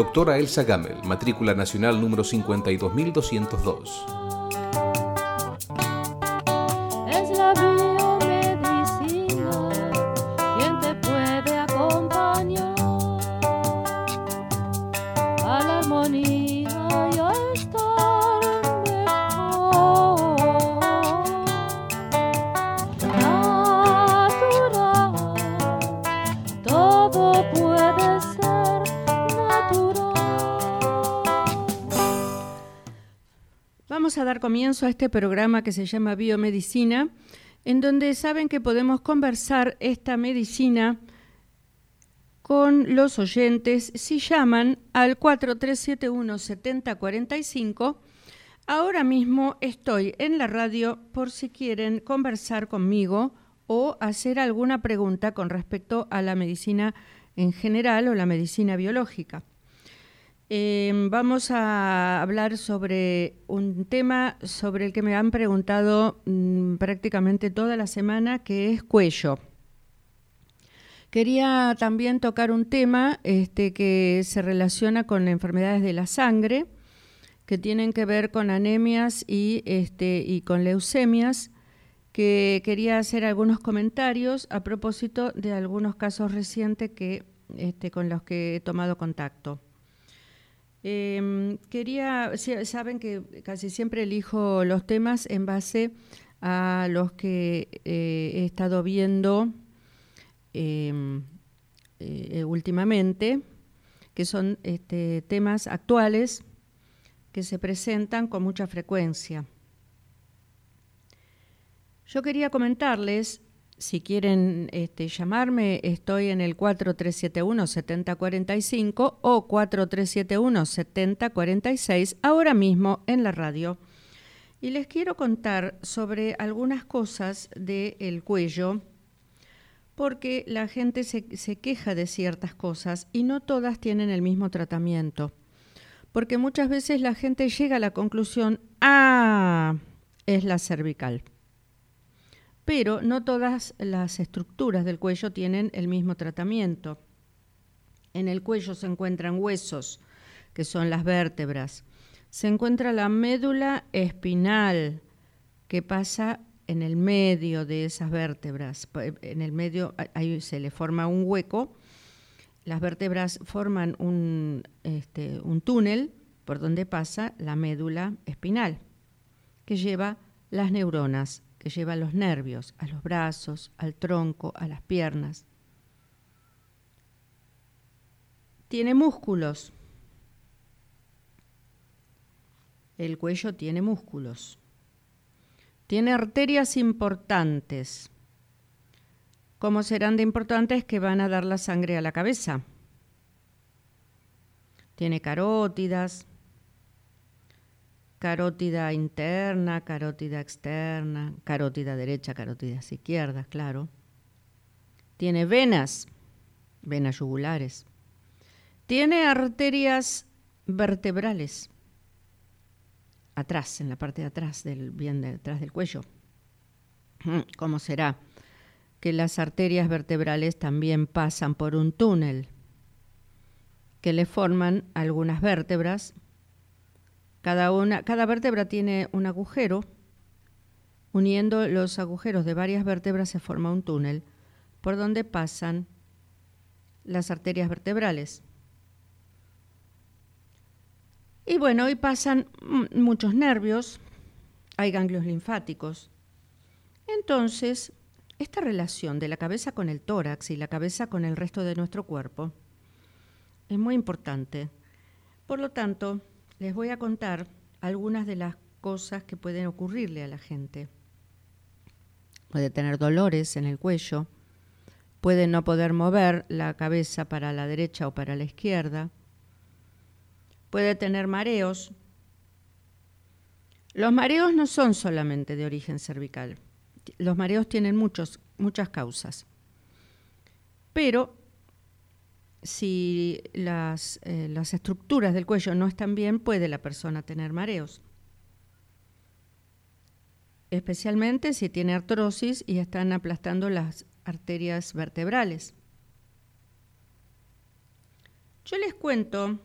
Doctora Elsa Gamel, matrícula nacional número 52202. A este programa que se llama Biomedicina, en donde saben que podemos conversar esta medicina con los oyentes si llaman al 4371-7045. Ahora mismo estoy en la radio por si quieren conversar conmigo o hacer alguna pregunta con respecto a la medicina en general o la medicina biológica. Eh, vamos a hablar sobre un tema sobre el que me han preguntado mm, prácticamente toda la semana, que es cuello. Quería también tocar un tema este, que se relaciona con enfermedades de la sangre, que tienen que ver con anemias y, este, con leucemias, que quería hacer algunos comentarios a propósito de algunos casos recientes que, este, con los que he tomado contacto. Eh, quería, saben que casi siempre elijo los temas en base a los que eh, he estado viendo eh, eh, últimamente, que son este, temas actuales que se presentan con mucha frecuencia. Yo quería comentarles, si quieren este, llamarme, estoy en el 4371-7045 o 4371-7046, ahora mismo en la radio. Y les quiero contar sobre algunas cosas del cuello, porque la gente se, se queja de ciertas cosas y no todas tienen el mismo tratamiento. Porque muchas veces la gente llega a la conclusión, ah, es la cervical pero no todas las estructuras del cuello tienen el mismo tratamiento. En el cuello se encuentran huesos, que son las vértebras. Se encuentra la médula espinal, que pasa en el medio de esas vértebras. En el medio se le forma un hueco. Las vértebras forman este, un túnel por donde pasa la médula espinal, que lleva las neuronas que lleva a los nervios, a los brazos, al tronco, a las piernas. Tiene músculos. El cuello tiene músculos. Tiene arterias importantes. ¿Cómo serán de importantes que van a dar la sangre a la cabeza? Tiene carótidas, carótida interna, carótida externa, carótida derecha, carótida izquierda, claro. Tiene venas, venas yugulares. Tiene arterias vertebrales, atrás, en la parte de atrás, del, bien detrás del cuello. ¿Cómo será? Que las arterias vertebrales también pasan por un túnel que le forman algunas vértebras cada, una, cada vértebra tiene un agujero. Uniendo los agujeros de varias vértebras se forma un túnel por donde pasan las arterias vertebrales. Y bueno, hoy pasan muchos nervios, hay ganglios linfáticos. Entonces, esta relación de la cabeza con el tórax y la cabeza con el resto de nuestro cuerpo es muy importante. Por lo tanto, les voy a contar algunas de las cosas que pueden ocurrirle a la gente. Puede tener dolores en el cuello, puede no poder mover la cabeza para la derecha o para la izquierda, puede tener mareos. Los mareos no son solamente de origen cervical, los mareos tienen muchos, muchas causas, pero si las, eh, las, estructuras del cuello no están bien, puede la persona tener mareos. Especialmente si tiene artrosis y están aplastando las arterias vertebrales. Yo les cuento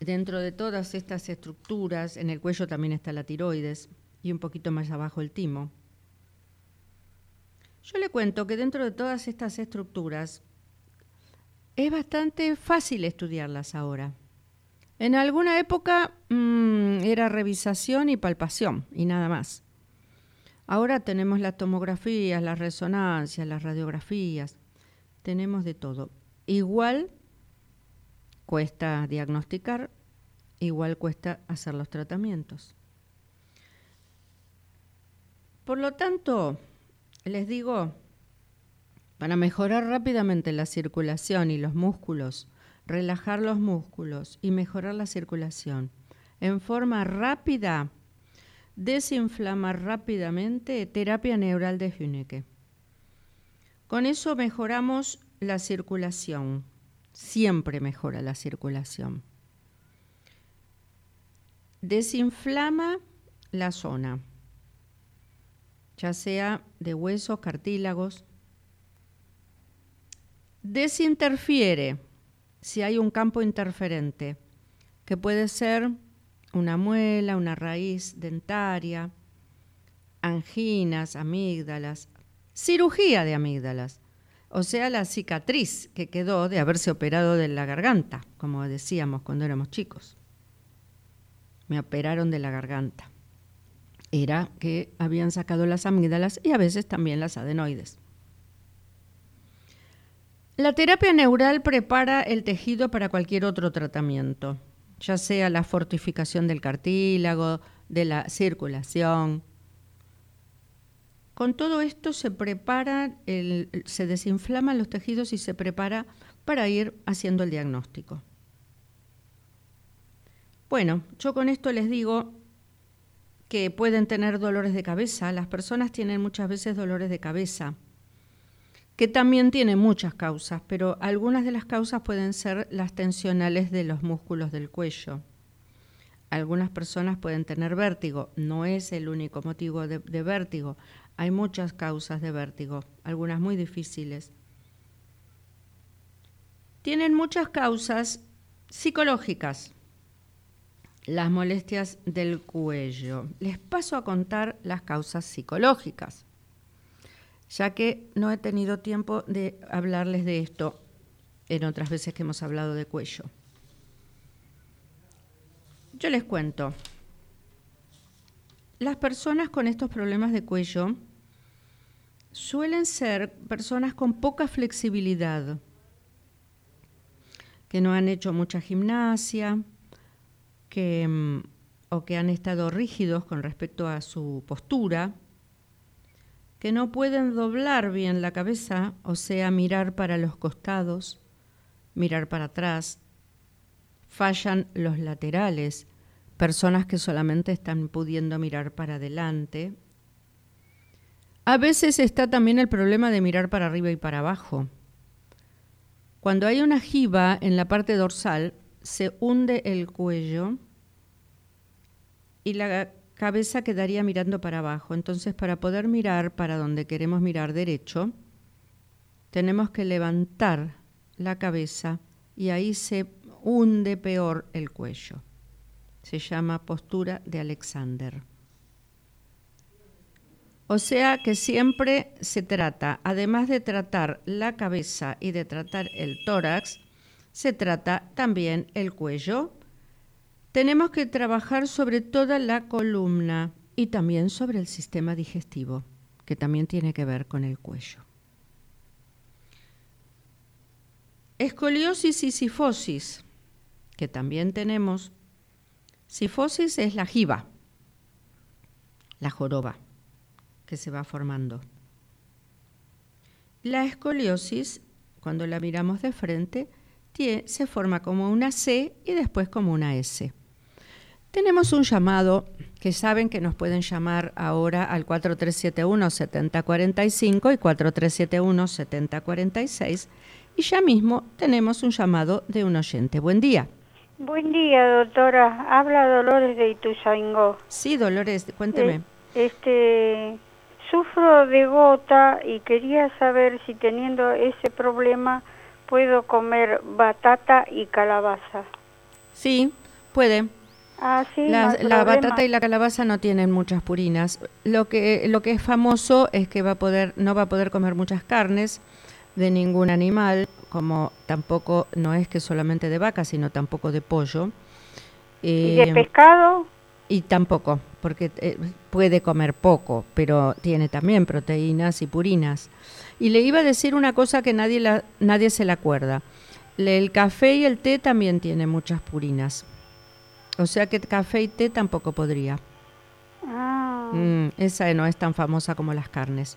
dentro de todas estas estructuras, en el cuello también está la tiroides y un poquito más abajo el timo. Yo le cuento que dentro de todas estas estructuras es bastante fácil estudiarlas ahora. En alguna época mm, era revisación y palpación y nada más. Ahora tenemos las tomografías, las resonancias, las radiografías, tenemos de todo. Igual cuesta diagnosticar, igual cuesta hacer los tratamientos. Por lo tanto, les digo, para mejorar rápidamente la circulación y los músculos, relajar los músculos y mejorar la circulación en forma rápida, desinflamar rápidamente terapia neural de Hünecke. Con eso mejoramos la circulación, siempre mejora la circulación. Desinflama la zona, ya sea de huesos, cartílagos. Desinterfiere si hay un campo interferente, que puede ser una muela, una raíz dentaria, anginas, amígdalas, cirugía de amígdalas, o sea, la cicatriz que quedó de haberse operado de la garganta, como decíamos cuando éramos chicos. Me operaron de la garganta. Era que habían sacado las amígdalas y a veces también las adenoides. La terapia neural prepara el tejido para cualquier otro tratamiento, ya sea la fortificación del cartílago, de la circulación. Con todo esto se prepara, se desinflaman los tejidos y se prepara para ir haciendo el diagnóstico. Bueno, yo con esto les digo que pueden tener dolores de cabeza. Las personas tienen muchas veces dolores de cabeza que también tiene muchas causas, pero algunas de las causas pueden ser las tensionales de los músculos del cuello. Algunas personas pueden tener vértigo, no es el único motivo de, vértigo, hay muchas causas de vértigo, algunas muy difíciles. Tienen muchas causas psicológicas, las molestias del cuello. Les paso a contar las causas psicológicas ya que no he tenido tiempo de hablarles de esto en otras veces que hemos hablado de cuello. Yo les cuento, las personas con estos problemas de cuello suelen ser personas con poca flexibilidad, que no han hecho mucha gimnasia, que, mm, o que han estado rígidos con respecto a su postura, que no pueden doblar bien la cabeza, o sea, mirar para los costados, mirar para atrás. Fallan los laterales, personas que solamente están pudiendo mirar para adelante. A veces está también el problema de mirar para arriba y para abajo. Cuando hay una jiba en la parte dorsal, se hunde el cuello y la cabeza quedaría mirando para abajo. Entonces, para poder mirar para donde queremos mirar derecho, tenemos que levantar la cabeza y ahí se hunde peor el cuello. Se llama postura de Alexander. O sea que siempre se trata, además de tratar la cabeza y de tratar el tórax, se trata también el cuello, tenemos que trabajar sobre toda la columna y también sobre el sistema digestivo, que también tiene que ver con el cuello. Escoliosis y sifosis, que también tenemos. Sifosis es la jiba, la joroba que se va formando. La escoliosis, cuando la miramos de frente, se forma como una C y después como una S. Tenemos un llamado que saben que nos pueden llamar ahora al 4371-7045 y 4371-7046 y ya mismo tenemos un llamado de un oyente. Buen día. Buen día, doctora. Habla Dolores de Ituzaingó. Sí, Dolores, cuénteme. Eh, este, sufro de gota y quería saber si teniendo ese problema puedo comer batata y calabaza. Sí, Puede. Ah, sí, no La, batata y la calabaza no tienen muchas purinas. Lo que, lo que es famoso es que va a poder, no va a poder comer muchas carnes de ningún animal, como tampoco no es que solamente de vaca, sino tampoco de pollo. ¿Y de Eh, pescado? y tampoco, porque eh, puede comer poco, pero tiene también proteínas y purinas. Y le iba a decir una cosa que nadie, la, nadie se la acuerda. El café y el té también tienen muchas purinas. O sea que café y té tampoco podría. Ah. Mm, esa no es tan famosa como las carnes.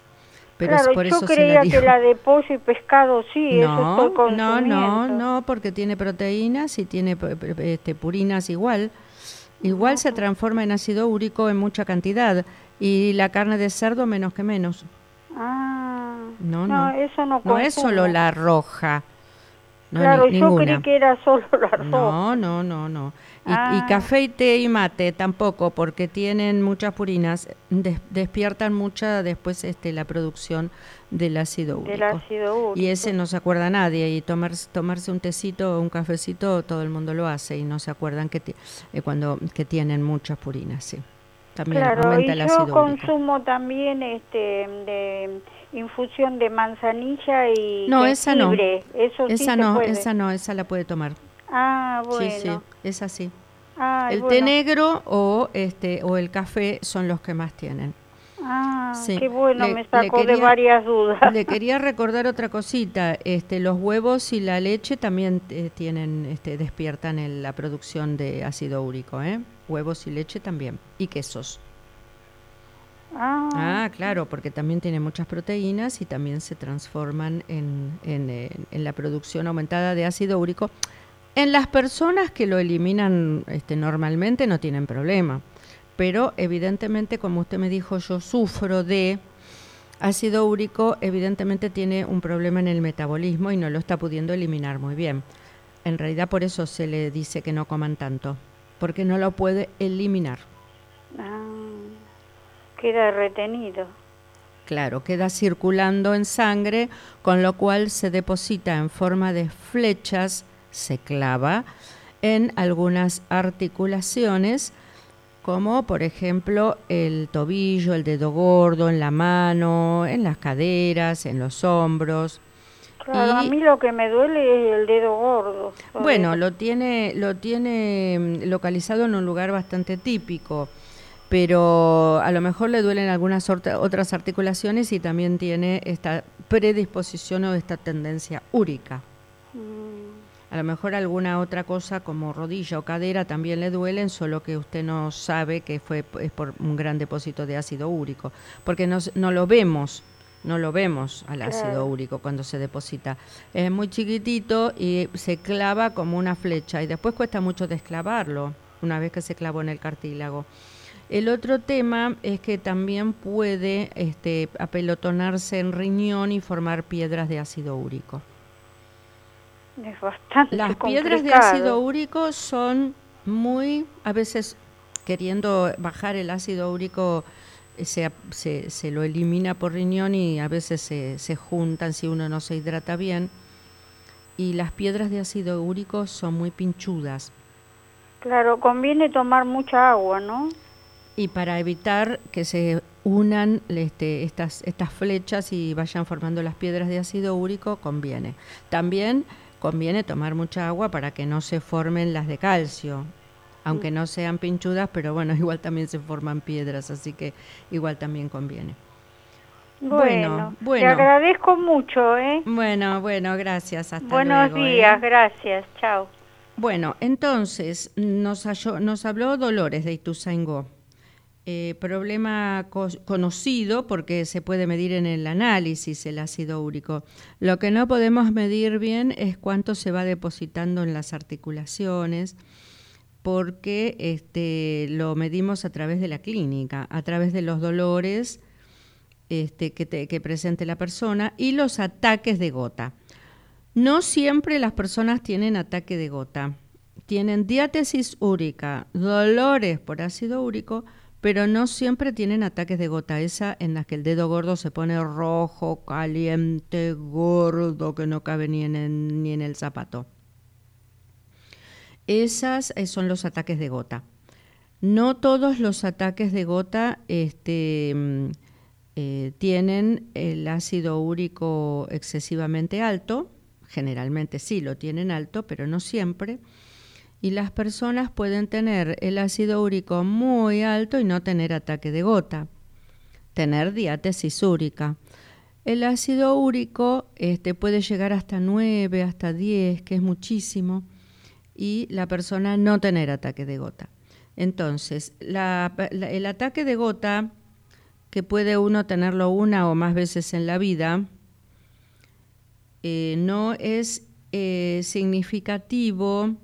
Pero es por yo eso se creía la que la de pollo y pescado sí, eso No, estoy no, no, no, porque tiene proteínas y tiene p- p- este, purinas igual. Igual se transforma en ácido úrico en mucha cantidad y la carne de cerdo menos que menos. Ah, No, no. eso no No es solo la roja. No, claro, yo ninguna. creí que era solo la roja. No, no, no, no. Y, y Ah. café y té y mate tampoco, porque tienen muchas purinas, des- despiertan mucha después este, la producción del ácido úrico. Del ácido úrico. Y ese no se acuerda nadie. Y tomar, tomarse un tecito o un cafecito, todo el mundo lo hace y no se acuerdan que, eh, cuando, que tienen muchas purinas, sí. También Claro, y aumenta el yo ácido úrico. consumo también este de infusión de manzanilla y No, esa no. Eso Esa no, esa no, esa la puede tomar. Ah, bueno. Sí, sí, es así. Ay, el té negro o este o el café son los que más tienen. Ah, Sí. qué bueno, Le- me sacó de quería- varias dudas. Le quería recordar otra cosita, este los huevos y la leche también eh, tienen este despiertan el- la producción de ácido úrico, ¿eh? Huevos y leche también y quesos. Ah, Ah, claro, porque también tiene muchas proteínas y también se transforman en, en, en la producción aumentada de ácido úrico. En las personas que lo eliminan este, normalmente no tienen problema, pero evidentemente, como usted me dijo, yo sufro de ácido úrico, evidentemente tiene un problema en el metabolismo y no lo está pudiendo eliminar muy bien. En realidad por eso se le dice que no coman tanto, porque no lo puede eliminar. ah, queda retenido. Claro, queda circulando en sangre, con lo cual se deposita en forma de flechas, se clava en algunas articulaciones, como por ejemplo el tobillo, el dedo gordo, en la mano, en las caderas, en los hombros. Claro, a mí lo que me duele es el dedo gordo. Bueno, lo tiene, lo tiene mm, localizado en un lugar bastante típico, pero a lo mejor le duelen algunas otras articulaciones y también tiene esta predisposición o esta tendencia úrica. Mm, A lo mejor alguna otra cosa como rodilla o cadera también le duelen, solo que usted no sabe que fue es por un gran depósito de ácido úrico, porque no, no lo vemos, no lo vemos al ácido úrico cuando se deposita. Es muy chiquitito y se clava como una flecha y después cuesta mucho desclavarlo una vez que se clavó en el cartílago. El otro tema es que también puede este, apelotonarse en riñón y formar piedras de ácido úrico. Es bastante Las piedras de ácido úrico son muy, a veces queriendo bajar el ácido úrico, eh, se, se, se lo elimina por riñón y a veces se, se juntan si uno no se hidrata bien. Y las piedras de ácido úrico son muy pinchudas. Claro, conviene tomar mucha agua, ¿no? Y para evitar que se unan este, estas, estas flechas y vayan formando las piedras de ácido úrico, conviene. También conviene tomar mucha agua para que no se formen las de calcio, aunque no sean pinchudas, pero bueno, igual también se forman piedras, así que igual también conviene. Bueno, Bueno, te agradezco mucho, ¿eh? Bueno, bueno, gracias. Hasta Buenos luego, ¿eh? días, gracias, chao. Bueno, entonces nos, halló- nos habló Dolores de Ituzaingó. Eh, problema co- conocido porque se puede medir en el análisis el ácido úrico. Lo que no podemos medir bien es cuánto se va depositando en las articulaciones porque este, lo medimos a través de la clínica, a través de los dolores este, que, te- que presente la persona y los ataques de gota. No siempre las personas tienen ataque de gota. Tienen diátesis úrica, dolores por ácido úrico, pero no siempre tienen ataques de gota. Esa en las que el dedo gordo se pone rojo, caliente, gordo, que no cabe ni en el, ni en el zapato. Esas eh, son los ataques de gota. No todos los ataques de gota este, mm, eh, tienen el ácido úrico excesivamente alto, generalmente sí lo tienen alto, pero no siempre. Y las personas pueden tener el ácido úrico muy alto y no tener ataque de gota, tener diátesis úrica. El ácido úrico este, puede llegar hasta 9, hasta 10, que es muchísimo, y la persona no tener ataque de gota. Entonces, el ataque de gota, que puede uno tenerlo una o más veces en la vida, eh, no es eh, significativo.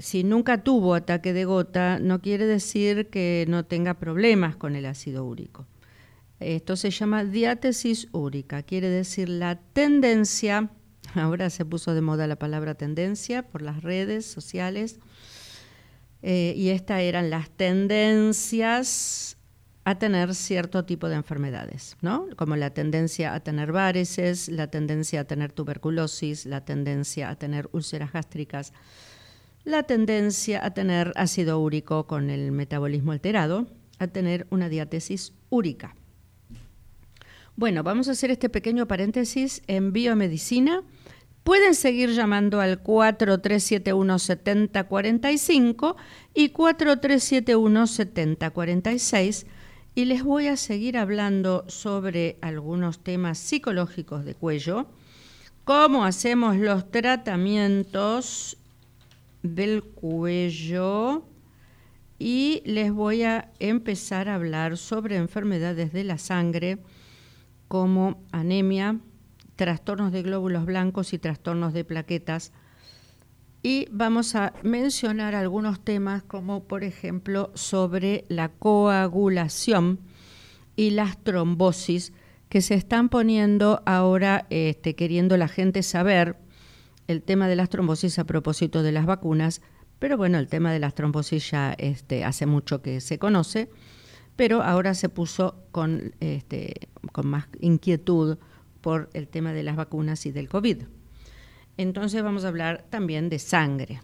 Si nunca tuvo ataque de gota, no quiere decir que no tenga problemas con el ácido úrico. Esto se llama diátesis úrica, quiere decir la tendencia, ahora se puso de moda la palabra tendencia por las redes sociales, eh, y estas eran las tendencias a tener cierto tipo de enfermedades, ¿no? Como la tendencia a tener varices, la tendencia a tener tuberculosis, la tendencia a tener úlceras gástricas, la tendencia a tener ácido úrico con el metabolismo alterado, a tener una diátesis úrica. Bueno, vamos a hacer este pequeño paréntesis en biomedicina Pueden seguir llamando al 4371-7045 y 4371-7046 y les voy a seguir hablando sobre algunos temas psicológicos de cuello, cómo hacemos los tratamientos del cuello y les voy a empezar a hablar sobre enfermedades de la sangre como anemia, trastornos de glóbulos blancos y trastornos de plaquetas. Y vamos a mencionar algunos temas como por ejemplo sobre la coagulación y las trombosis que se están poniendo ahora este, queriendo la gente saber el tema de las trombosis a propósito de las vacunas, pero bueno, el tema de las trombosis ya este, hace mucho que se conoce, pero ahora se puso con, este, con más inquietud por el tema de las vacunas y del COVID. Entonces vamos a hablar también de sangre.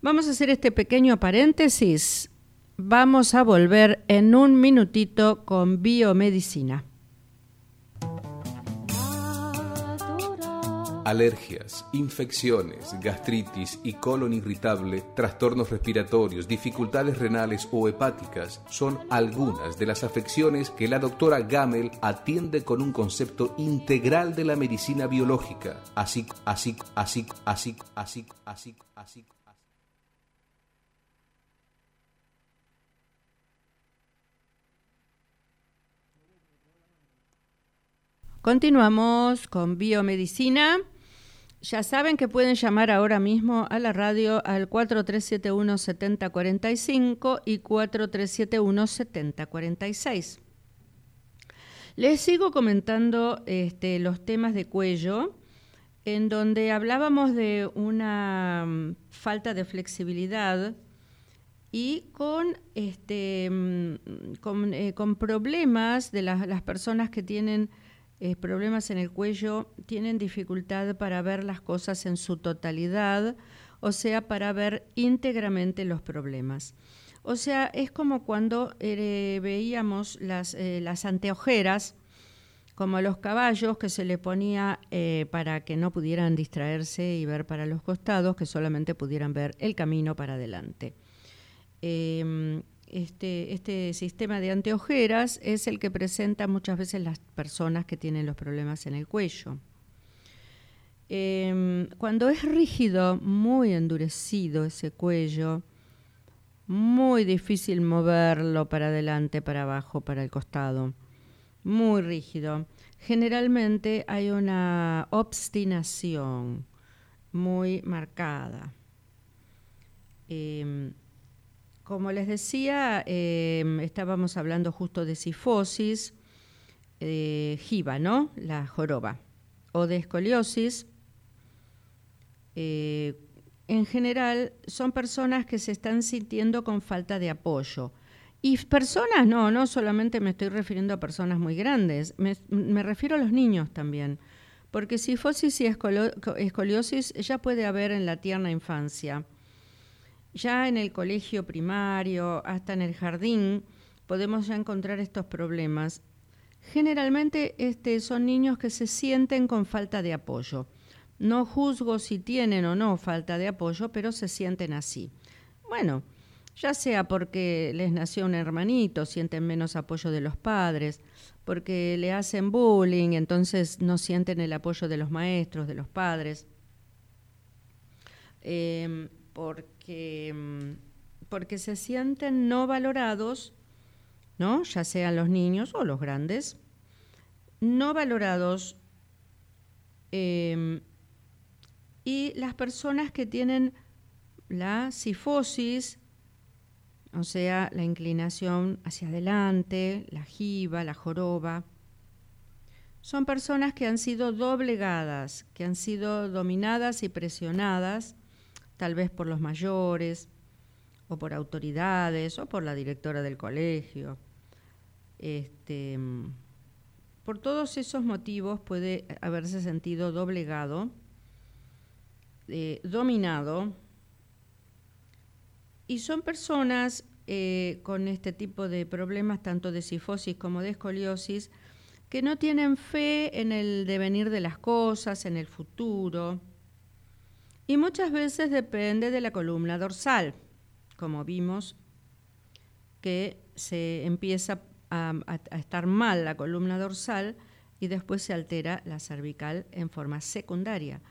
Vamos a hacer este pequeño paréntesis. Vamos a volver en un minutito con biomedicina. Alergias, infecciones, gastritis y colon irritable, trastornos respiratorios, dificultades renales o hepáticas son algunas de las afecciones que la doctora Gamel atiende con un concepto integral de la medicina biológica, así, así, así, así, así, así, así. Continuamos con biomedicina. Ya saben que pueden llamar ahora mismo a la radio al 4371-7045 y 4371-7046. Les sigo comentando este, los temas de cuello, en donde hablábamos de una mm, falta de flexibilidad y con, este, mm, eh, con, problemas de las personas que tienen eh, problemas en el cuello tienen dificultad para ver las cosas en su totalidad, o sea, para ver íntegramente los problemas. O sea, es como cuando eh, veíamos las, eh, las, anteojeras, como los caballos que se le ponía para que no pudieran distraerse y ver para los costados, que solamente pudieran ver el camino para adelante. Este, este sistema de anteojeras es el que presenta muchas veces las personas que tienen los problemas en el cuello. Em, cuando es rígido, muy endurecido ese cuello, muy difícil moverlo para adelante, para abajo, para el costado, muy rígido. Generalmente hay una obstinación muy marcada. Em, como les decía, em, estábamos hablando justo de sifosis, eh, jiba, ¿no? La joroba, o de escoliosis. Eh, en general, son personas que se están sintiendo con falta de apoyo. Y personas, no, no solamente me estoy refiriendo a personas muy grandes, me, me refiero a los niños también. Porque sifosis y escoliosis ya puede haber en la tierna infancia ya en el colegio primario, hasta en el jardín, podemos ya encontrar estos problemas. Generalmente este, son niños que se sienten con falta de apoyo. No juzgo si tienen o no falta de apoyo, pero se sienten así. Bueno, ya sea porque les nació un hermanito, sienten menos apoyo de los padres, porque le hacen bullying, entonces no sienten el apoyo de los maestros, de los padres, em, porque, em, porque se sienten no valorados, ¿no? ya sean los niños o los grandes, no valorados em, y las personas que tienen la sifosis, o sea, la inclinación hacia adelante, la jiba, la joroba, son personas que han sido doblegadas, que han sido dominadas y presionadas, tal vez por los mayores, o por autoridades, o por la directora del colegio. Este, por todos esos motivos puede haberse sentido doblegado eh, dominado y son personas eh, con este tipo de problemas, tanto de sifosis como de escoliosis, que no tienen fe en el devenir de las cosas, en el futuro, y muchas veces depende de la columna dorsal, como vimos que se empieza a, estar mal la columna dorsal y después se altera la cervical en forma secundaria.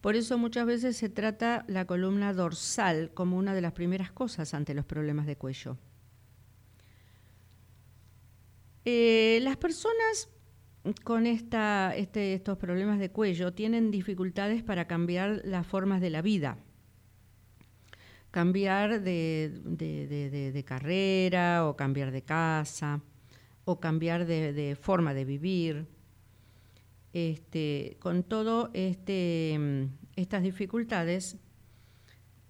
Por eso muchas veces se trata la columna dorsal como una de las primeras cosas ante los problemas de cuello. Eh, las personas con este, estos problemas de cuello tienen dificultades para cambiar las formas de la vida, cambiar de, carrera o cambiar de casa o cambiar de, forma de vivir este, con todo este, estas dificultades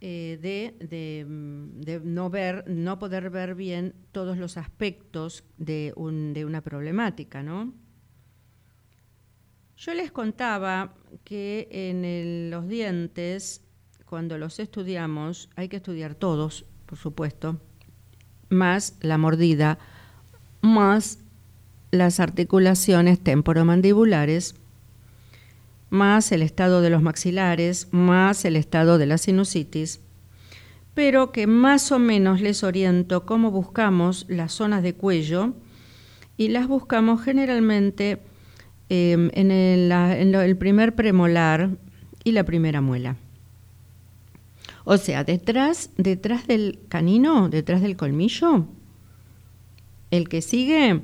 eh, de, no ver, no poder ver bien todos los aspectos de, una problemática, ¿no? Yo les contaba que en los dientes, cuando los estudiamos, hay que estudiar todos, por supuesto, más la mordida, más las articulaciones temporomandibulares, más el estado de los maxilares, más el estado de la sinusitis, pero que más o menos les oriento cómo buscamos las zonas de cuello y las buscamos generalmente em, en, el, primer premolar y la primera muela. O sea, detrás, detrás del canino, detrás del colmillo, el que sigue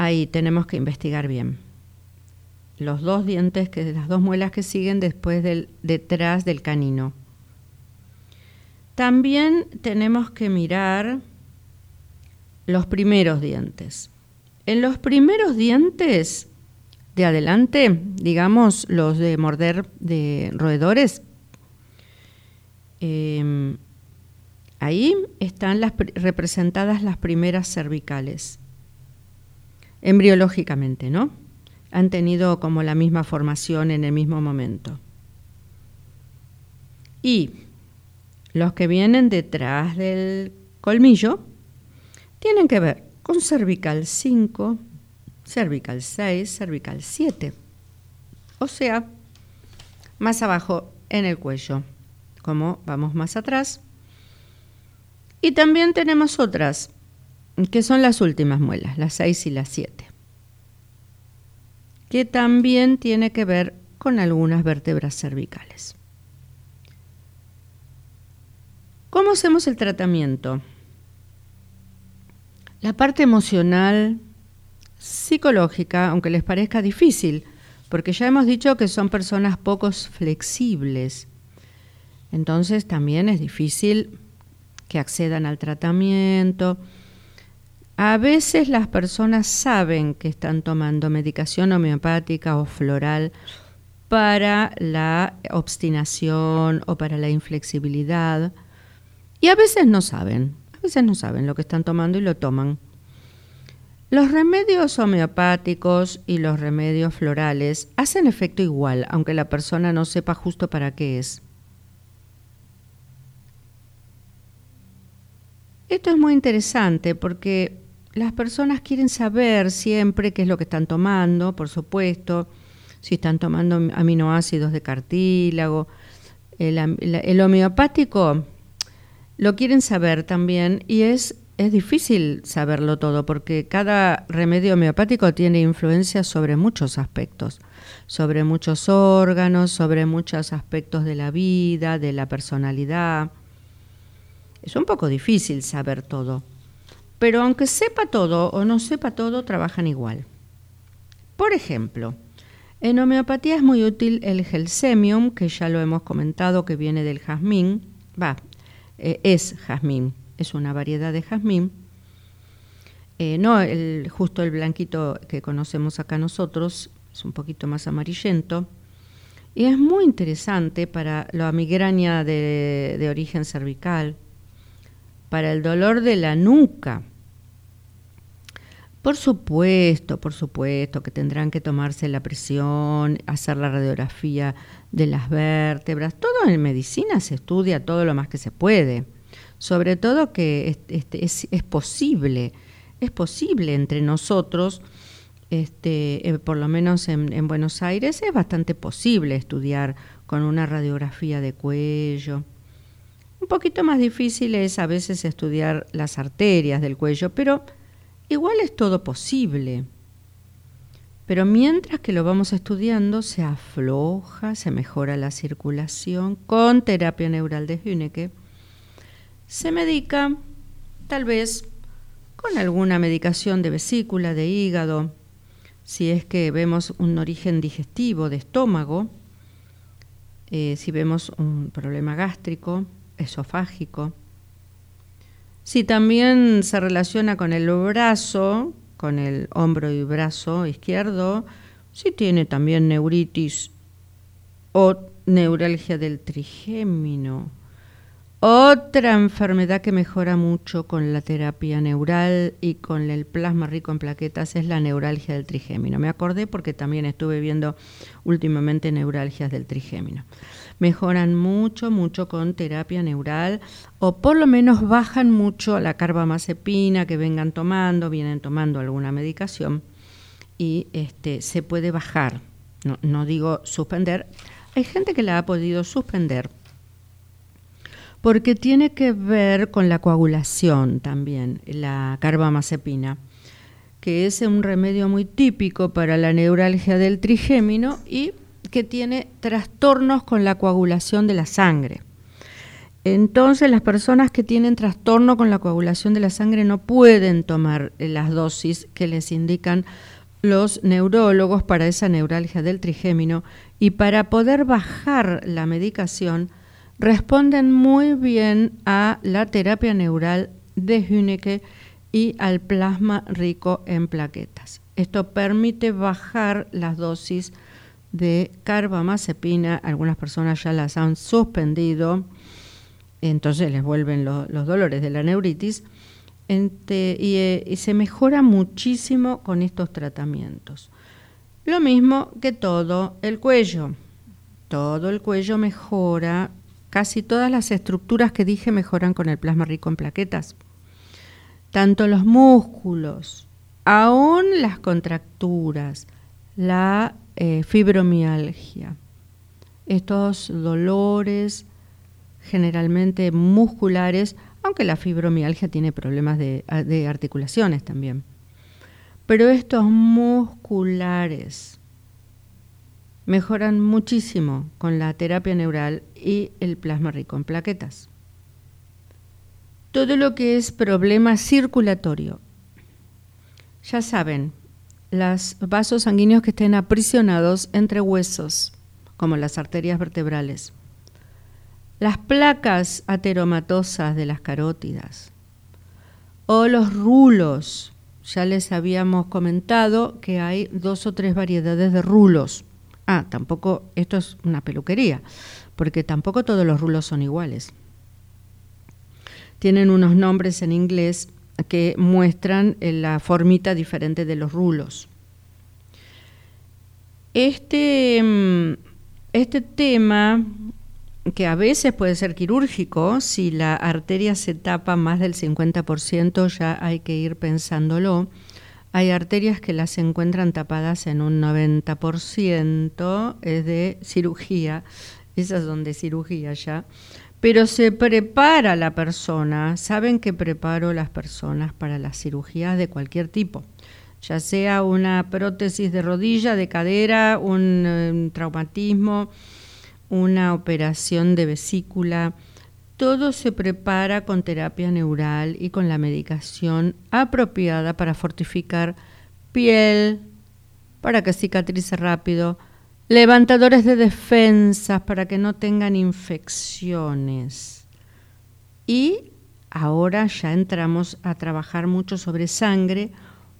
Ahí tenemos que investigar bien. Los dos dientes, que, las dos muelas que siguen después del, detrás del canino. También tenemos que mirar los primeros dientes. En los primeros dientes de adelante, digamos los de morder de roedores, em, ahí están las, representadas las primeras cervicales embriológicamente, ¿no? Han tenido como la misma formación en el mismo momento. Y los que vienen detrás del colmillo tienen que ver con cervical 5, cervical 6, cervical 7. O sea, más abajo en el cuello, como vamos más atrás. Y también tenemos otras que son las últimas muelas, las 6 y las 7, que también tiene que ver con algunas vértebras cervicales. ¿Cómo hacemos el tratamiento? La parte emocional, psicológica, aunque les parezca difícil, porque ya hemos dicho que son personas pocos flexibles, entonces también es difícil que accedan al tratamiento, a veces las personas saben que están tomando medicación homeopática o floral para la obstinación o para la inflexibilidad y a veces no saben, a veces no saben lo que están tomando y lo toman. Los remedios homeopáticos y los remedios florales hacen efecto igual, aunque la persona no sepa justo para qué es. Esto es muy interesante porque las personas quieren saber siempre qué es lo que están tomando, por supuesto, si están tomando aminoácidos de cartílago. El, homeopático lo quieren saber también y es, es difícil saberlo todo porque cada remedio homeopático tiene influencia sobre muchos aspectos, sobre muchos órganos, sobre muchos aspectos de la vida, de la personalidad. Es un poco difícil saber todo. Pero aunque sepa todo o no sepa todo, trabajan igual. Por ejemplo, en homeopatía es muy útil el gelsemium, que ya lo hemos comentado, que viene del jazmín. Va, eh, es jazmín, es una variedad de jazmín. Eh, no el, justo el blanquito que conocemos acá nosotros, es un poquito más amarillento. Y es muy interesante para la migraña de origen cervical, para el dolor de la nuca, por supuesto, por supuesto que tendrán que tomarse la presión, hacer la radiografía de las vértebras. Todo en medicina se estudia todo lo más que se puede. Sobre todo que este, es, posible, es posible entre nosotros, este, eh, por lo menos en, en Buenos Aires, es bastante posible estudiar con una radiografía de cuello. Un poquito más difícil es a veces estudiar las arterias del cuello, pero igual es todo posible. Pero mientras que lo vamos estudiando, se afloja, se mejora la circulación con terapia neural de Hünecke. Se medica, tal vez, con alguna medicación de vesícula, de hígado, si es que vemos un origen digestivo de estómago, eh, si vemos un problema gástrico, esofágico, si también se relaciona con el brazo, con el hombro y brazo izquierdo, si tiene también neuritis o neuralgia del trigémino. Otra enfermedad que mejora mucho con la terapia neural y con el plasma rico en plaquetas es la neuralgia del trigémino. Me acordé porque también estuve viendo últimamente neuralgias del trigémino mejoran mucho, mucho con terapia neural o por lo menos bajan mucho la carbamazepina que vengan tomando, vienen tomando alguna medicación y este, se puede bajar. No, no digo suspender. Hay gente que la ha podido suspender porque tiene que ver con la coagulación también, la carbamazepina, que es un remedio muy típico para la neuralgia del trigémino y que tiene trastornos con la coagulación de la sangre. Entonces las personas que tienen trastorno con la coagulación de la sangre no pueden tomar las dosis que les indican los neurólogos para esa neuralgia del trigémino y para poder bajar la medicación responden muy bien a la terapia neural de Hünecke y al plasma rico en plaquetas. Esto permite bajar las dosis de carbamazepina, algunas personas ya las han suspendido, entonces les vuelven los dolores de la neuritis, eh, y, se mejora muchísimo con estos tratamientos. Lo mismo que todo el cuello. Todo el cuello mejora, casi todas las estructuras que dije mejoran con el plasma rico en plaquetas. Tanto los músculos, aún las contracturas, la eh, fibromialgia. Estos dolores generalmente musculares, aunque la fibromialgia tiene problemas de, de articulaciones también. Pero estos musculares mejoran muchísimo con la terapia neural y el plasma rico en plaquetas. Todo lo que es problema circulatorio. Ya saben, los vasos sanguíneos que estén aprisionados entre huesos, como las arterias vertebrales, las placas ateromatosas de las carótidas o los rulos. Ya les habíamos comentado que hay dos o tres variedades de rulos. Ah, tampoco, esto es una peluquería, porque tampoco todos los rulos son iguales. Tienen unos nombres en inglés que muestran eh, la formita diferente de los rulos. Este, mm, este tema que a veces puede ser quirúrgico, si la arteria se tapa más del 50% ya hay que ir pensándolo. Hay arterias que las encuentran tapadas en un 90%, es de cirugía, esas son de cirugía ya, pero se prepara la persona, saben que preparo las personas para las cirugías de cualquier tipo, ya sea una prótesis de rodilla, de cadera, un eh, traumatismo, una operación de vesícula, todo se prepara con terapia neural y con la medicación apropiada para fortificar piel, para que cicatrice rápido, levantadores de defensas para que no tengan infecciones. Y ahora ya entramos a trabajar mucho sobre sangre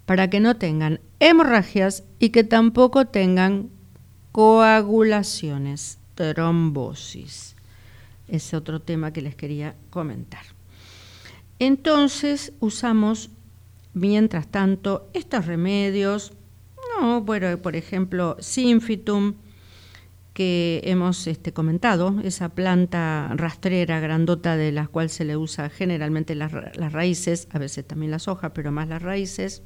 para que no tengan hemorragias y que tampoco tengan coagulaciones, trombosis es otro tema que les quería comentar. Entonces usamos, mientras tanto, estos remedios, no, bueno, por ejemplo, Sinfitum, que hemos este, comentado, esa planta rastrera grandota de la cual se le usa generalmente las, raíces, a veces también las hojas, pero más las raíces,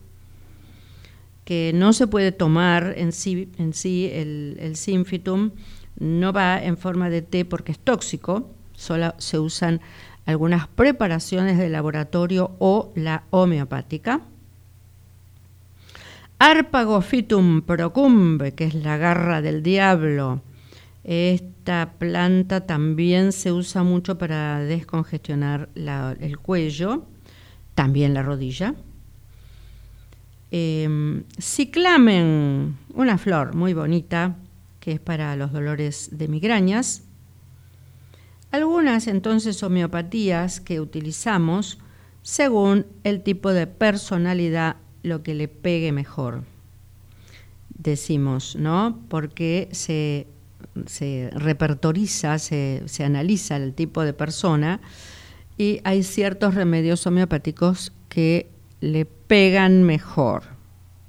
que no se puede tomar en sí, en sí el, el Sinfitum, no va en forma de té porque es tóxico, solo se usan algunas preparaciones de laboratorio o la homeopática. Arpagophytum procumbe, que es la garra del diablo. Esta planta también se usa mucho para descongestionar el cuello, también la rodilla. Eh, ciclamen, una flor muy bonita, que es para los dolores de migrañas. Algunas entonces homeopatías que utilizamos según el tipo de personalidad, lo que le pegue mejor. Decimos, ¿no? Porque se, repertoriza, se, se analiza el tipo de persona y hay ciertos remedios homeopáticos que le pegan mejor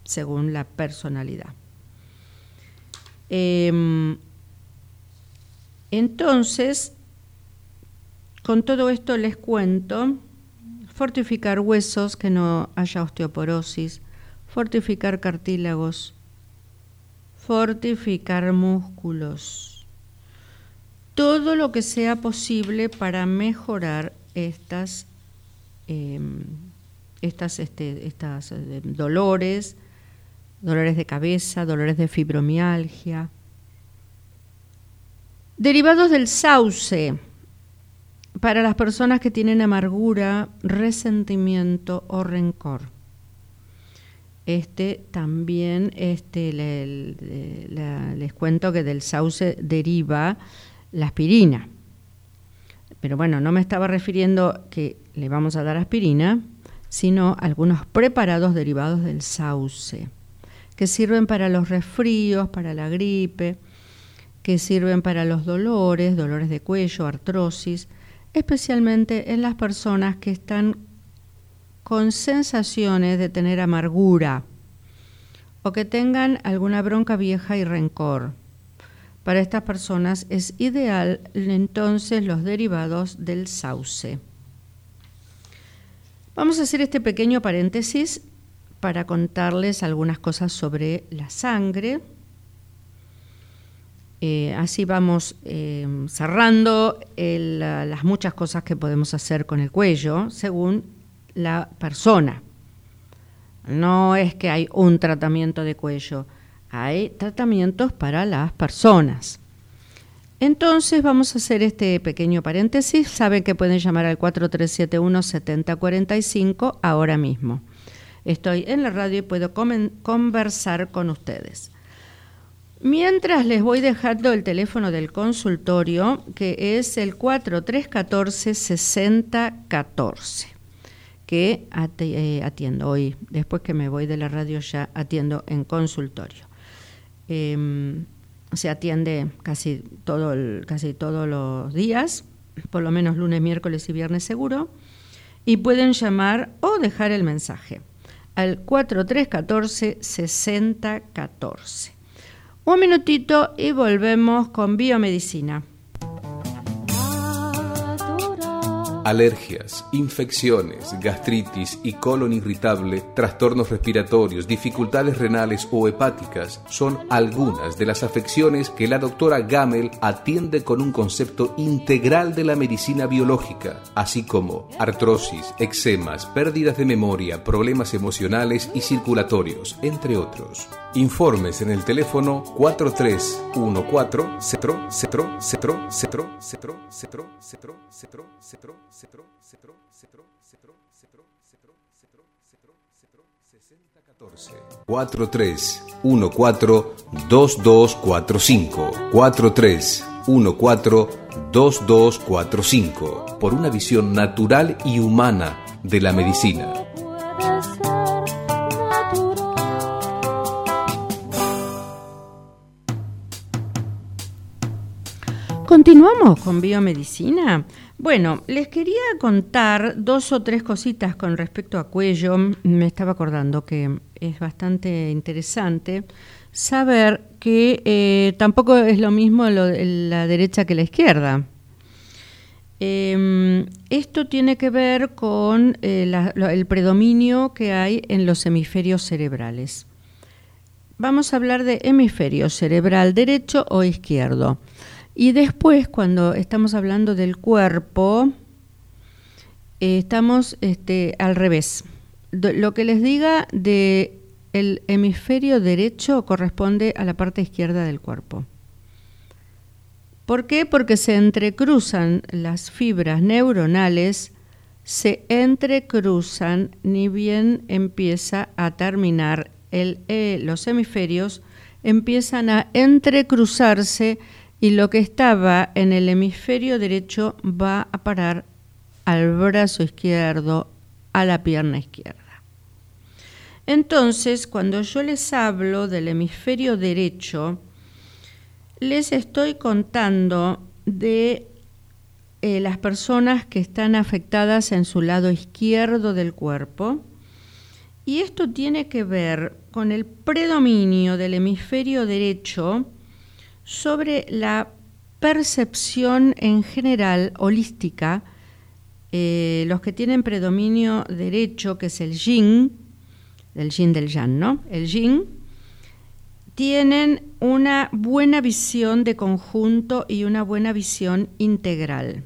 según la personalidad. Em, entonces, con todo esto les cuento, fortificar huesos, que no haya osteoporosis, fortificar cartílagos, fortificar músculos, todo lo que sea posible para mejorar estas, em, estas, este, estas eh, dolores, dolores de cabeza, dolores de fibromialgia. Derivados del sauce, para las personas que tienen amargura, resentimiento o rencor. Este también, este, les cuento que del sauce deriva la aspirina. Pero bueno, no me estaba refiriendo que le vamos a dar aspirina, sino algunos preparados derivados del sauce que sirven para los resfríos, para la gripe, que sirven para los dolores, dolores de cuello, artrosis, especialmente en las personas que están con sensaciones de tener amargura o que tengan alguna bronca vieja y rencor. Para estas personas es ideal entonces los derivados del sauce. Vamos a hacer este pequeño paréntesis para contarles algunas cosas sobre la sangre. Eh, así vamos eh, cerrando las muchas cosas que podemos hacer con el cuello según la persona. No es que hay un tratamiento de cuello, hay tratamientos para las personas. Entonces vamos a hacer este pequeño paréntesis. Saben que pueden llamar al 4371 7045 ahora mismo. Estoy en la radio y puedo conversar con ustedes. Mientras les voy dejando el teléfono del consultorio, que es el 4314-6014, que eh, atiendo hoy. Después que me voy de la radio ya atiendo en consultorio. Em, se atiende casi, casi todos los días, por lo menos lunes, miércoles y viernes seguro, y pueden llamar o dejar el mensaje al 4314-6014. Un minutito y volvemos con biomedicina. Alergias, infecciones, gastritis y colon irritable, trastornos respiratorios, dificultades renales o hepáticas son algunas de las afecciones que la doctora Gamel atiende con un concepto integral de la medicina biológica, así como artrosis, eczemas, pérdidas de memoria, problemas emocionales y circulatorios, entre otros. Informes en el teléfono 4314 4314-2245 4314-2245 por una visión natural y humana de la medicina. Continuamos con biomedicina. Bueno, les quería contar dos o tres cositas con respecto a cuello. Me estaba acordando que es bastante interesante saber que eh, tampoco es lo mismo la derecha que la izquierda. Em, esto tiene que ver con eh, el predominio que hay en los hemisferios cerebrales. Vamos a hablar de hemisferio cerebral derecho o izquierdo. Y después, cuando estamos hablando del cuerpo, eh, estamos este, al revés. lo que les diga de el hemisferio derecho corresponde a la parte izquierda del cuerpo. ¿Por qué? Porque se entrecruzan las fibras neuronales, se entrecruzan, ni bien empieza a terminar el, eh, los hemisferios, empiezan a entrecruzarse y lo que estaba en el hemisferio derecho va a parar al brazo izquierdo, a la pierna izquierda. Entonces, cuando yo les hablo del hemisferio derecho, les estoy contando de eh, las personas que están afectadas en su lado izquierdo del cuerpo, y esto tiene que ver con el predominio del hemisferio derecho sobre la percepción en general holística, eh, los que tienen predominio derecho, que es el yin, el yin del yang, ¿no? El yin, tienen una buena visión de conjunto y una buena visión integral.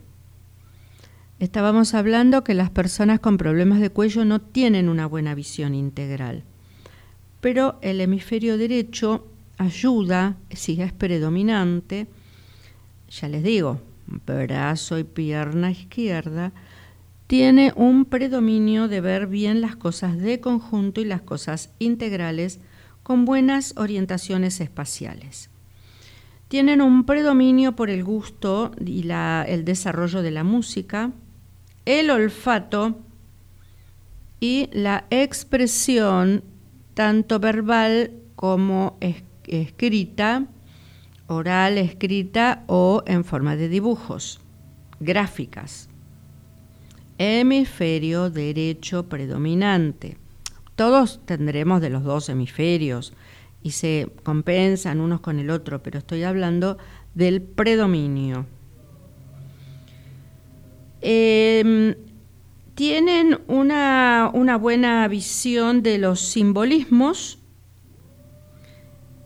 Estábamos hablando que las personas con problemas de cuello no tienen una buena visión integral, pero el hemisferio derecho ayuda, si es predominante, ya les digo, brazo y pierna izquierda, tiene un predominio de ver bien las cosas de conjunto y las cosas integrales con buenas orientaciones espaciales. Tienen un predominio por el gusto y el desarrollo de la música, el olfato y la expresión tanto verbal como espiritual escrita, oral, escrita o en forma de dibujos, gráficas. Hemisferio derecho predominante. Todos tendremos de los dos hemisferios y se compensan unos con el otro, pero estoy hablando del predominio. Em, tienen una, una buena visión de los simbolismos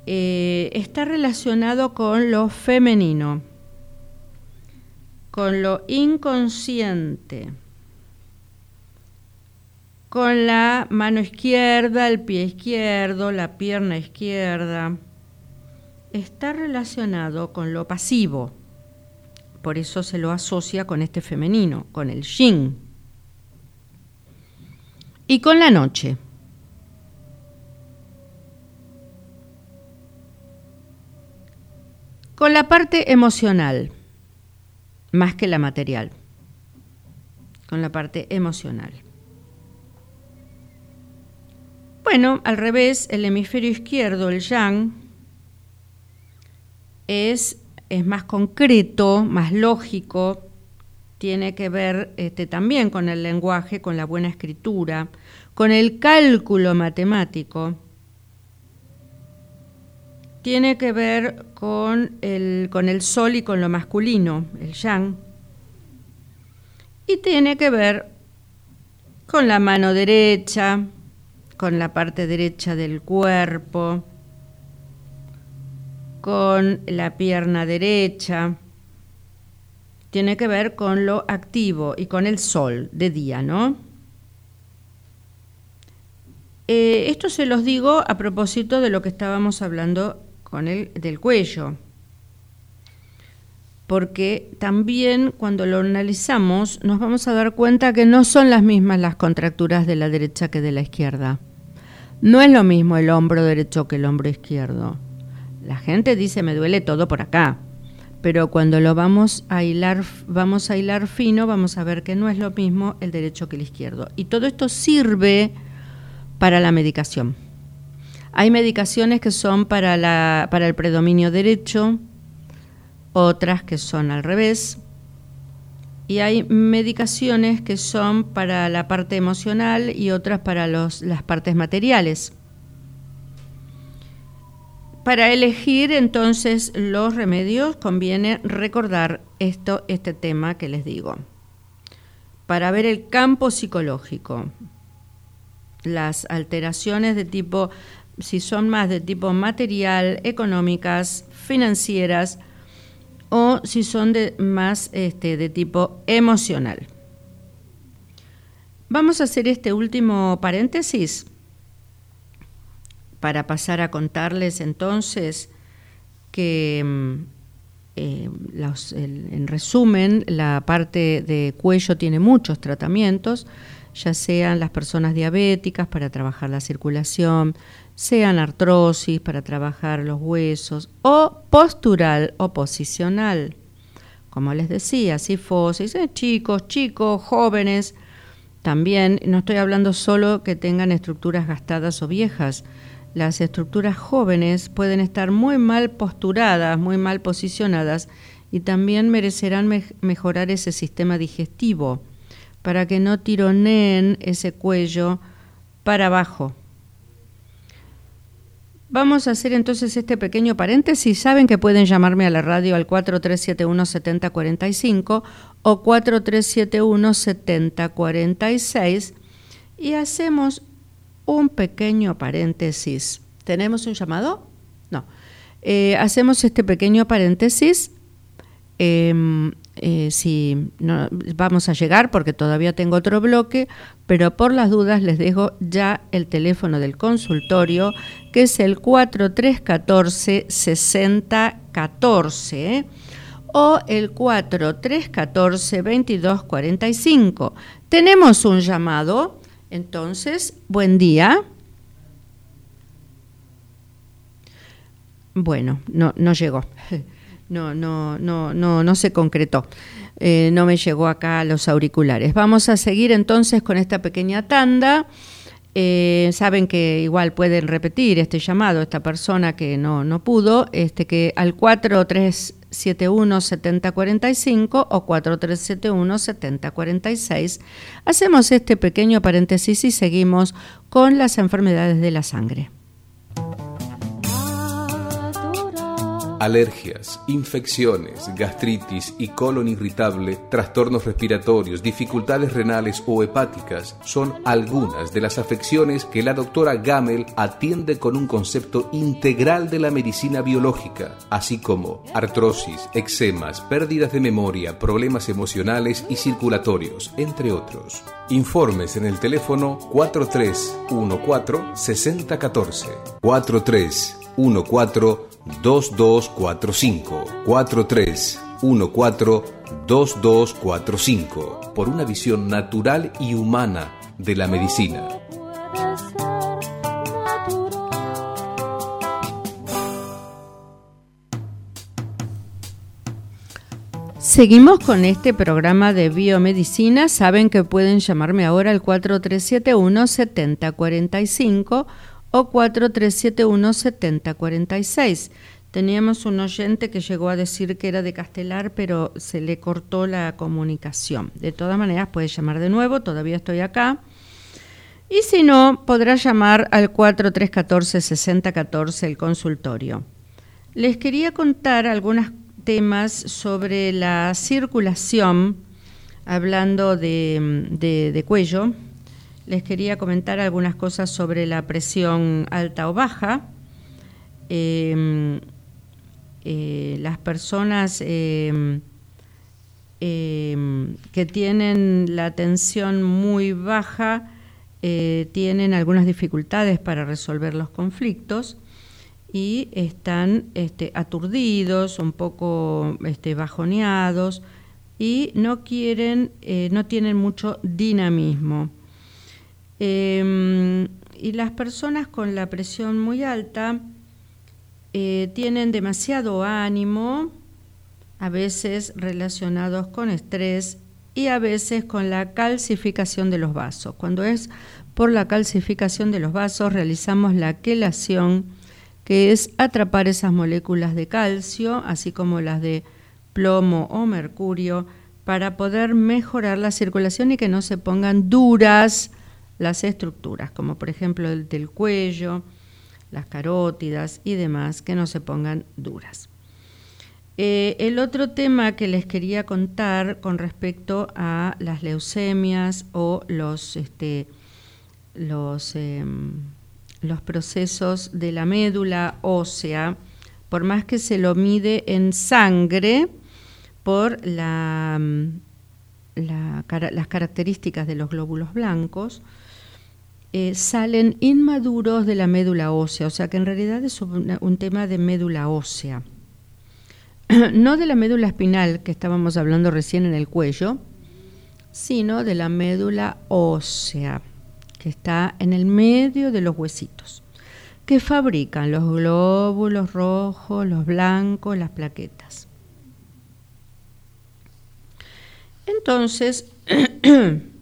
eh, está relacionado con lo femenino, con lo inconsciente, con la mano izquierda, el pie izquierdo, la pierna izquierda. Está relacionado con lo pasivo, por eso se lo asocia con este femenino, con el yin. Y con la noche. Con la parte emocional, más que la material. Con la parte emocional. Bueno, al revés, el hemisferio izquierdo, el yang, es, es más concreto, más lógico, tiene que ver este, también con el lenguaje, con la buena escritura, con el cálculo matemático tiene que ver con el, con el sol y con lo masculino, el yang. y tiene que ver con la mano derecha, con la parte derecha del cuerpo, con la pierna derecha. Tiene que ver con lo activo y con el sol de día, ¿no? Eh, esto se los digo a propósito de lo que estábamos hablando con el del cuello porque también cuando lo analizamos nos vamos a dar cuenta que no son las mismas las contracturas de la derecha que de la izquierda. No es lo mismo el hombro derecho que el hombro izquierdo. La gente dice me duele todo por acá, pero cuando lo vamos a hilar, vamos a hilar fino, vamos a ver que no es lo mismo el derecho que el izquierdo. Y todo esto sirve para la medicación. Hay medicaciones que son para, la, para el predominio derecho, otras que son al revés, y hay medicaciones que son para la parte emocional y otras para los, las partes materiales. Para elegir entonces los remedios conviene recordar esto, este tema que les digo. Para ver el campo psicológico, las alteraciones de tipo, si son más de tipo material, económicas, financieras, o si son de, más este, de tipo emocional. Vamos a hacer este último paréntesis para pasar a contarles entonces que eh, en resumen la parte de cuello tiene muchos tratamientos, ya sean las personas diabéticas para trabajar la circulación, sean artrosis para trabajar los huesos o postural o posicional. Como les decía, sifosis, eh, chicos, chicos, jóvenes. También no estoy hablando solo que tengan estructuras gastadas o viejas. Las estructuras jóvenes pueden estar muy mal posturadas, muy mal posicionadas y también merecerán mejorar ese sistema digestivo para que no tironeen ese cuello para abajo Vamos a hacer entonces este pequeño paréntesis. Saben que pueden llamarme a la radio al 4371-7045 o 4371-7046 y hacemos un pequeño paréntesis. ¿Tenemos un llamado? No. Eh, hacemos este pequeño paréntesis. Em, eh, si no, vamos a llegar porque todavía tengo otro bloque, pero por las dudas les dejo ya el teléfono del consultorio, que es el 4314-6014 ¿eh? o el 4314-2245. Tenemos un llamado, entonces, buen día. Bueno, no, no llegó. no, no, no, no, no se concretó. Eh, no me llegó acá a los auriculares. Vamos a seguir entonces con esta pequeña tanda. Eh, saben que igual pueden repetir este llamado, esta persona que no, no pudo, este que al 4371 7045 o 4371 7046. Hacemos este pequeño paréntesis y seguimos con las enfermedades de la sangre. Alergias, infecciones, gastritis y colon irritable, trastornos respiratorios, dificultades renales o hepáticas son algunas de las afecciones que la doctora Gamel atiende con un concepto integral de la medicina biológica, así como artrosis, eczemas, pérdidas de memoria, problemas emocionales y circulatorios, entre otros. Informes en el teléfono 4314 6014 4314 2245 4314 2245 por una visión natural y humana de la medicina. Seguimos con este programa de biomedicina. Saben que pueden llamarme ahora al 4371 7045 o 4371-7046. Teníamos un oyente que llegó a decir que era de Castelar, pero se le cortó la comunicación. De todas maneras, puede llamar de nuevo, todavía estoy acá. Y si no, podrá llamar al 4314-6014 el consultorio. Les quería contar algunos temas sobre la circulación hablando de, cuello, les quería comentar algunas cosas sobre la presión alta o baja. Em, eh, las personas em, em, que tienen la tensión muy baja eh, tienen algunas dificultades para resolver los conflictos y están este, aturdidos, un poco este, bajoneados y no quieren, eh, no tienen mucho dinamismo. Em, y las personas con la presión muy alta eh, tienen demasiado ánimo, a veces relacionados con estrés y a veces con la calcificación de los vasos. Cuando es por la calcificación de los vasos realizamos la quelación, que es atrapar esas moléculas de calcio, así como las de plomo o mercurio, para poder mejorar la circulación y que no se pongan duras las estructuras, como por ejemplo el del cuello, las carótidas y demás, que no se pongan duras. Eh, el otro tema que les quería contar con respecto a las leucemias o los, este, los, em, los procesos de la médula ósea, por más que se lo mide en sangre, por la, mm, las características de los glóbulos blancos, eh, salen inmaduros de la médula ósea, o sea que en realidad es un tema de médula ósea. no de la médula espinal que estábamos hablando recién en el cuello, sino de la médula ósea, que está en el medio de los huesitos, que fabrican los glóbulos rojos, los blancos, las plaquetas. Entonces,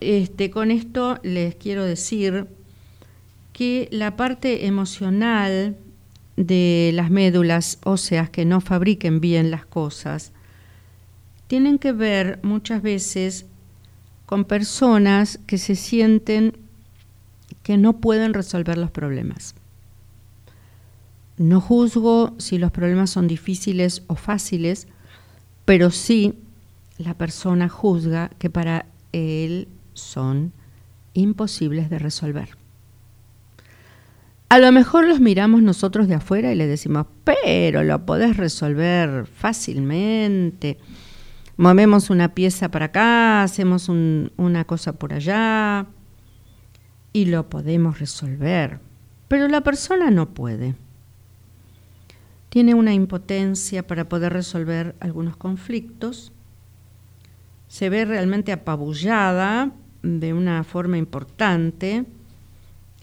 este, con esto les quiero decir que la parte emocional de las médulas óseas que no fabriquen bien las cosas tienen que ver muchas veces con personas que se sienten que no pueden resolver los problemas. No juzgo si los problemas son difíciles o fáciles, pero sí la persona juzga que para él son imposibles de resolver. A lo mejor los miramos nosotros de afuera y le decimos, pero lo podés resolver fácilmente. Movemos una pieza para acá, hacemos una cosa por allá y lo podemos resolver. Pero la persona no puede. Tiene una impotencia para poder resolver algunos conflictos. Se ve realmente apabullada de una forma importante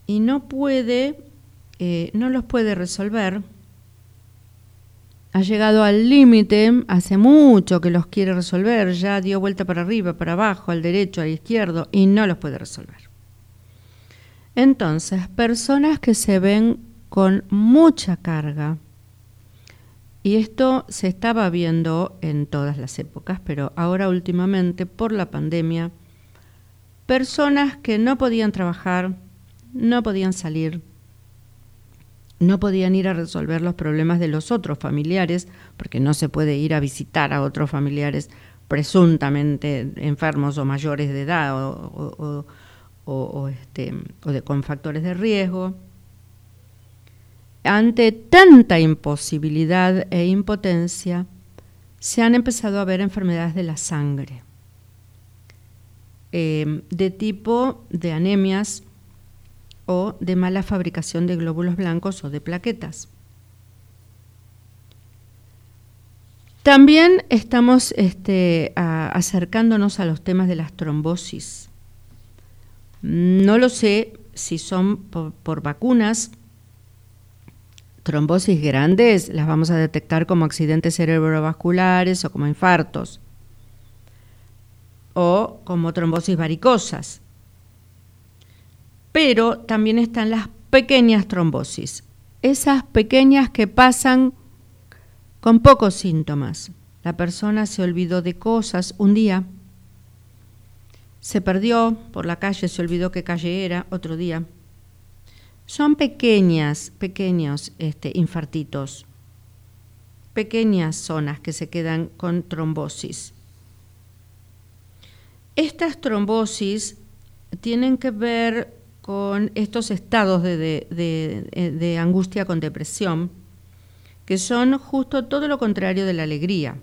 y no puede eh, no los puede resolver, ha llegado al límite, hace mucho que los quiere resolver, ya dio vuelta para arriba, para abajo, al derecho, al izquierdo, y no los puede resolver. Entonces, personas que se ven con mucha carga, y esto se estaba viendo en todas las épocas, pero ahora últimamente por la pandemia, personas que no podían trabajar, no podían salir, no podían ir a resolver los problemas de los otros familiares, porque no se puede ir a visitar a otros familiares presuntamente enfermos o mayores de edad o, este, de, con factores de riesgo. Ante tanta imposibilidad e impotencia, se han empezado a ver enfermedades de la sangre, eh, de tipo de anemias, o de mala fabricación de glóbulos blancos o de plaquetas. También estamos este, acercándonos a los temas de las trombosis. No lo sé si son por, vacunas. Trombosis grandes las vamos a detectar como accidentes cerebrovasculares o como infartos o como trombosis varicosas pero también están las pequeñas trombosis, esas pequeñas que pasan con pocos síntomas. La persona se olvidó de cosas un día, se perdió por la calle, se olvidó qué calle era otro día. Son pequeñas, pequeños este, infartitos, pequeñas zonas que se quedan con trombosis. Estas trombosis tienen que ver con estos estados de, angustia con depresión, que son justo todo lo contrario de la alegría.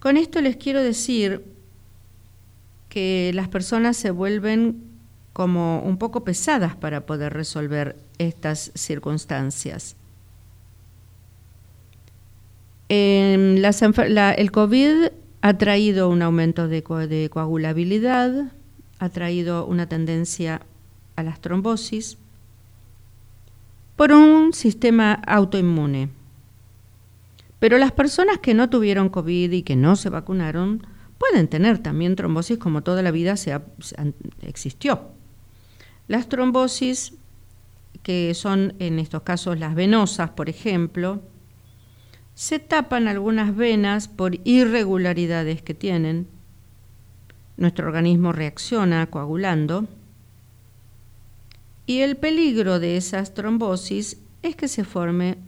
Con esto les quiero decir que las personas se vuelven como un poco pesadas para poder resolver estas circunstancias. El COVID ha traído un aumento de, de coagulabilidad, ha traído una tendencia a las trombosis por un sistema autoinmune. Pero las personas que no tuvieron COVID y que no se vacunaron pueden tener también trombosis como toda la vida se existió. Las trombosis, que son en estos casos las venosas, por ejemplo, se tapan algunas venas por irregularidades que tienen. Nuestro organismo reacciona coagulando. Y el peligro de esas trombosis es que se forme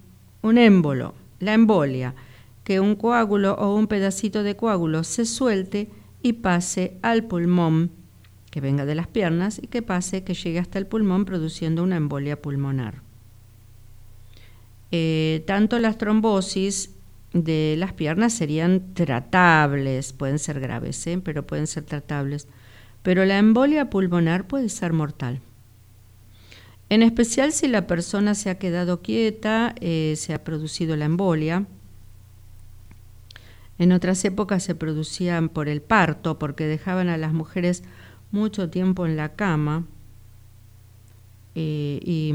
un émbolo, la embolia, que un coágulo o un pedacito de coágulo se suelte y pase al pulmón, que venga de las piernas y que pase, que llegue hasta el pulmón produciendo una embolia pulmonar. Eh, tanto las trombosis de las piernas serían tratables, pueden ser graves, ¿eh? pero pueden ser tratables. Pero la embolia pulmonar puede ser mortal. En especial si la persona se ha quedado quieta, eh, se ha producido la embolia. En otras épocas se producían por el parto, porque dejaban a las mujeres mucho tiempo en la cama y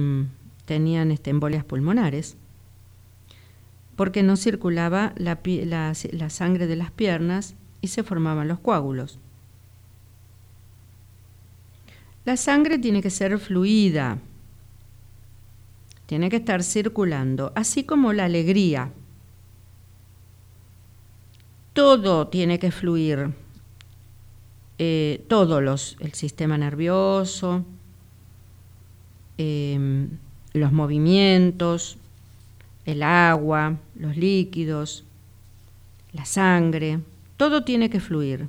tenían este, embolias pulmonares porque no circulaba la, sangre de las piernas y se formaban los coágulos. La sangre tiene que ser fluida, tiene que estar circulando, así como la alegría. Todo tiene que fluir, eh, todos los, el sistema nervioso, em, los movimientos, el agua, los líquidos, la sangre, todo tiene que fluir.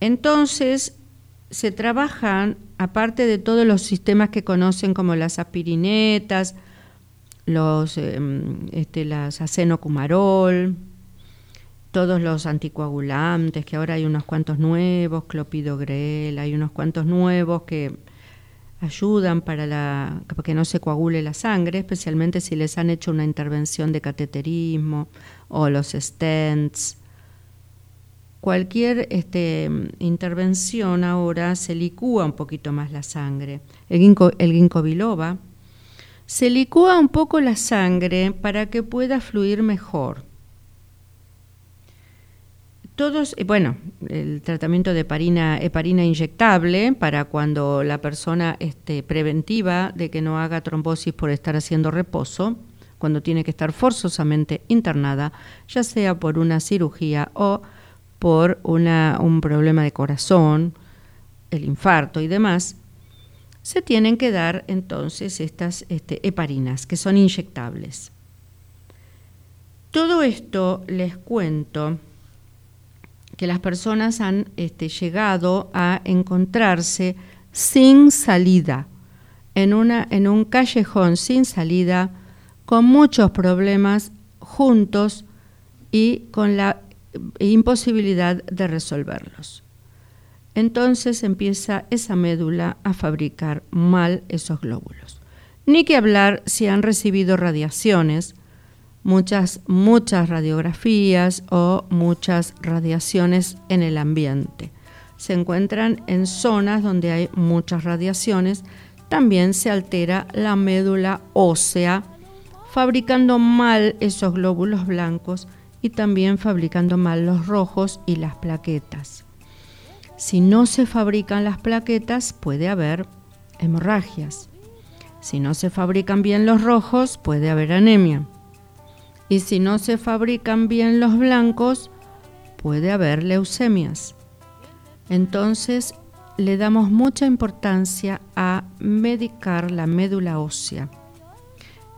Entonces, se trabajan, aparte de todos los sistemas que conocen como las aspirinetas, los, em, este, las acenocumarol, todos los anticoagulantes, que ahora hay unos cuantos nuevos, clopidogrel, hay unos cuantos nuevos que ayudan para, que no se coagule la sangre, especialmente si les han hecho una intervención de cateterismo o los stents. Cualquier este, intervención ahora se licúa un poquito más la sangre. El, ginkgo, biloba se licúa un poco la sangre para que pueda fluir mejor todos, eh, bueno, el tratamiento de heparina, heparina inyectable para cuando la persona esté preventiva de que no haga trombosis por estar haciendo reposo, cuando tiene que estar forzosamente internada, ya sea por una cirugía o por un problema de corazón, el infarto y demás, se tienen que dar entonces estas este, heparinas, que son inyectables. Todo esto les cuento que las personas han este, llegado a encontrarse sin salida, en, una, en un callejón sin salida, con muchos problemas juntos y con la imposibilidad de resolverlos. Entonces empieza esa médula a fabricar mal esos glóbulos. Ni que hablar si han recibido radiaciones, muchas, muchas radiografías o muchas radiaciones en el ambiente. Se encuentran en zonas donde hay muchas radiaciones. También se altera la médula ósea, fabricando mal esos glóbulos blancos y también fabricando mal los rojos y las plaquetas. Si no se fabrican las plaquetas, puede haber hemorragias. Si no se fabrican bien los rojos, puede haber anemia. Y si no se fabrican bien los blancos, puede haber leucemias. Entonces, le damos mucha importancia a medicar la médula ósea.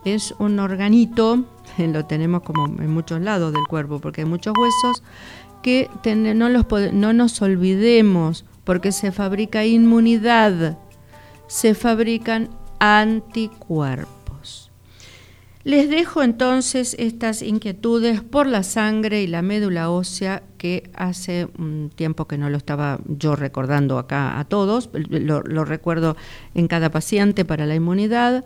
es un organito, lo tenemos como en muchos lados del cuerpo, porque hay muchos huesos, que no, nos olvidemos, porque se fabrica inmunidad, se fabrican anticuerpos. Les dejo entonces estas inquietudes por la sangre y la médula ósea que hace un tiempo que no lo estaba yo recordando acá a todos, lo, recuerdo en cada paciente para la inmunidad,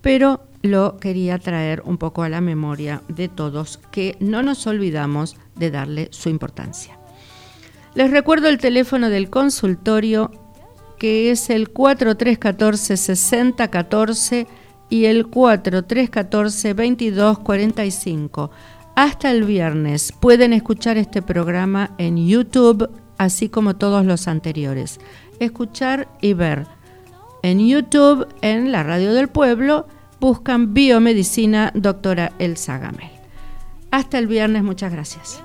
pero lo quería traer un poco a la memoria de todos, que no nos olvidamos de darle su importancia. Les recuerdo el teléfono del consultorio que es el 4314-6014 y el 4314-2245. Hasta el viernes pueden escuchar este programa en YouTube, así como todos los anteriores. Escuchar y ver. En YouTube, en la Radio del Pueblo, buscan Biomedicina Doctora Elsa Gamel. Hasta el viernes, muchas gracias.